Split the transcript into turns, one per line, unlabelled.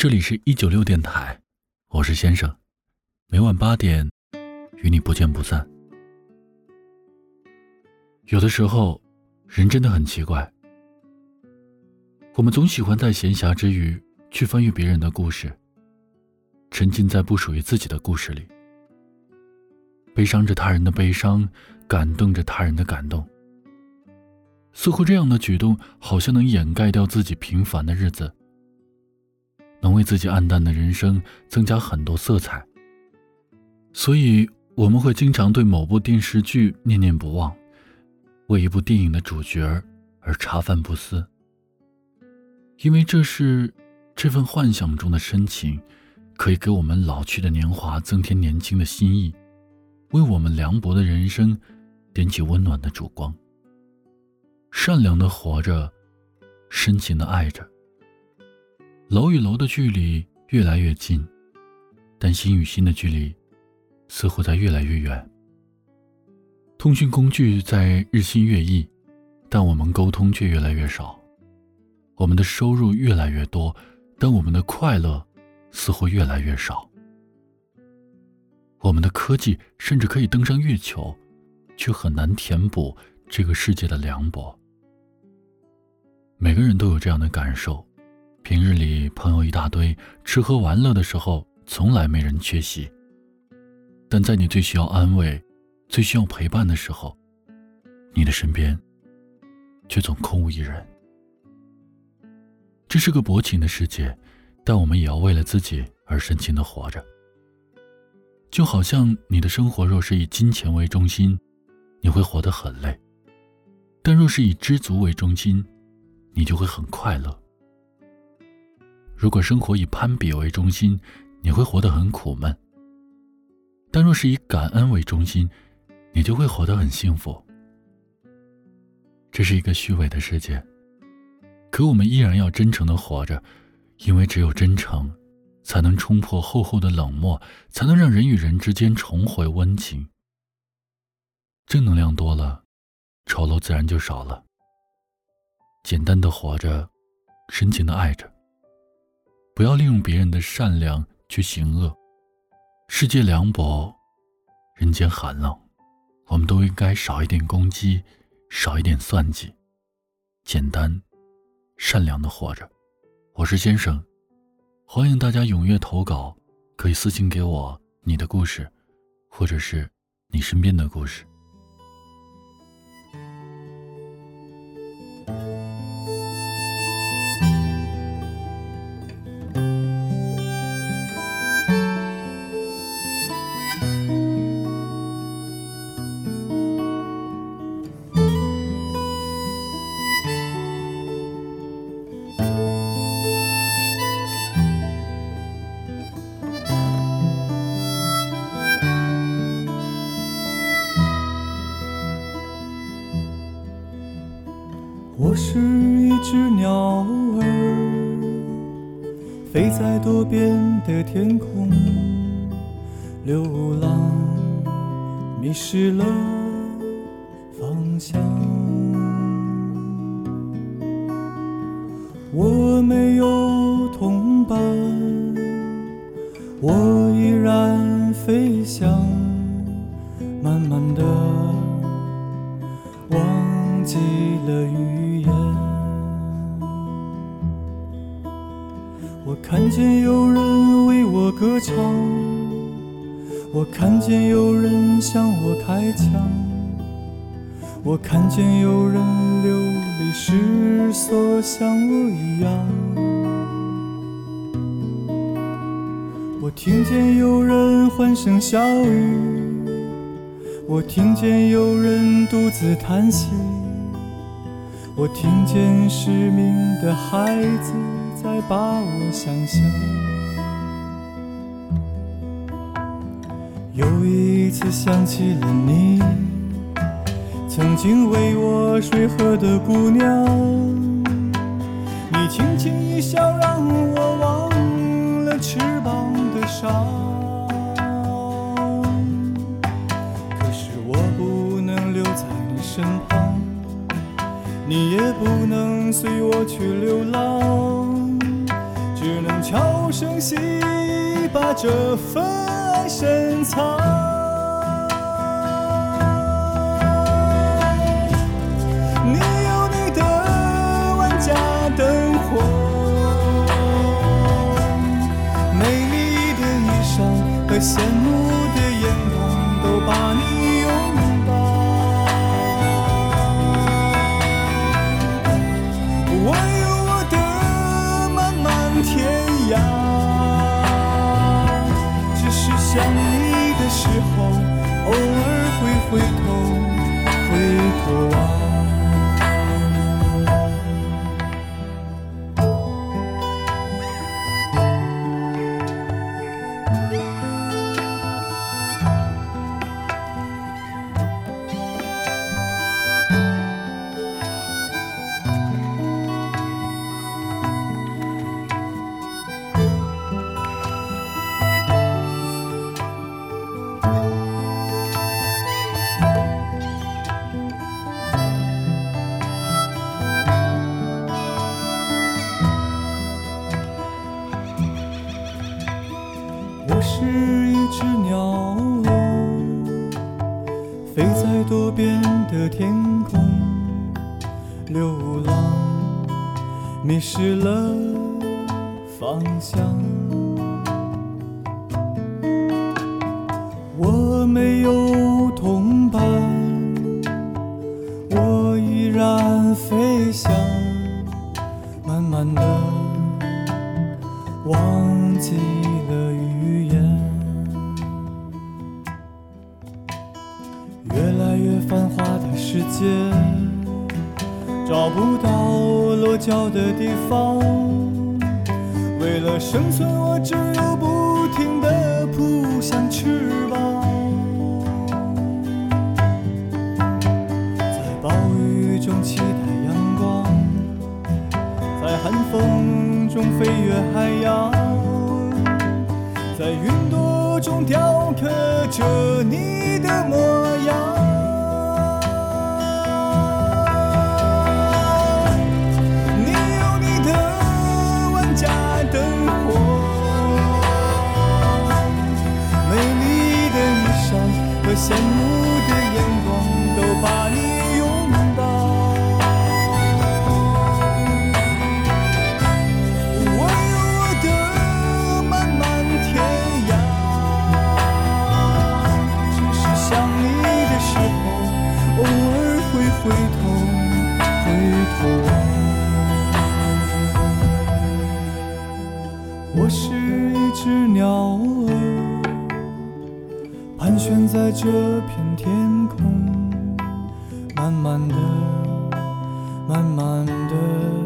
这里是一九六电台，我是先生，每晚八点与你不见不散。有的时候，人真的很奇怪，我们总喜欢在闲暇之余去翻阅别人的故事，沉浸在不属于自己的故事里，悲伤着他人的悲伤，感动着他人的感动。似乎这样的举动，好像能掩盖掉自己平凡的日子。能为自己暗淡的人生增加很多色彩，所以我们会经常对某部电视剧念念不忘，为一部电影的主角而茶饭不思，因为这是这份幻想中的深情，可以给我们老去的年华增添年轻的心意，为我们凉薄的人生点起温暖的烛光。善良的活着，深情的爱着。楼与楼的距离越来越近，但心与心的距离似乎在越来越远。通讯工具在日新月异，但我们沟通却越来越少。我们的收入越来越多，但我们的快乐似乎越来越少。我们的科技甚至可以登上月球，却很难填补这个世界的凉薄。每个人都有这样的感受。平日里朋友一大堆，吃喝玩乐的时候从来没人缺席。但在你最需要安慰、最需要陪伴的时候，你的身边却总空无一人。这是个薄情的世界，但我们也要为了自己而深情的活着。就好像你的生活若是以金钱为中心，你会活得很累；但若是以知足为中心，你就会很快乐。如果生活以攀比为中心，你会活得很苦闷；但若是以感恩为中心，你就会活得很幸福。这是一个虚伪的世界，可我们依然要真诚的活着，因为只有真诚，才能冲破厚厚的冷漠，才能让人与人之间重回温情。正能量多了，丑陋自然就少了。简单的活着，深情的爱着。不要利用别人的善良去行恶。世界凉薄，人间寒冷，我们都应该少一点攻击，少一点算计，简单、善良的活着。我是先生，欢迎大家踊跃投稿，可以私信给我你的故事，或者是你身边的故事。
我是一只鸟儿，飞在多变的天空，流浪，迷失了方向。我没有同伴，我依然飞翔，慢慢的忘记了语。看见有人为我歌唱，我看见有人向我开枪，我看见有人流离失所，像我一样。我听见有人欢声笑语，我听见有人独自叹息，我听见失明的孩子。再把我想象。又一次想起了你，曾经为我水喝的姑娘，你轻轻一笑，让我忘了翅膀的伤。可是我不能留在你身旁，你也不能随我去流浪只能悄无声息把这份爱深藏。你有你的万家灯火美丽的衣裳和鲜后，偶尔会回头，回头望。是一只鸟儿，飞在多变的天空，流浪，迷失了方向。越繁华的世界，找不到落脚的地方。为了生存，我只有不停地扑向翅膀，在暴雨中期待阳光，在寒风中飞越海洋，在云朵中雕刻着你的模样。鸟儿盘旋在这片天空慢慢的慢慢的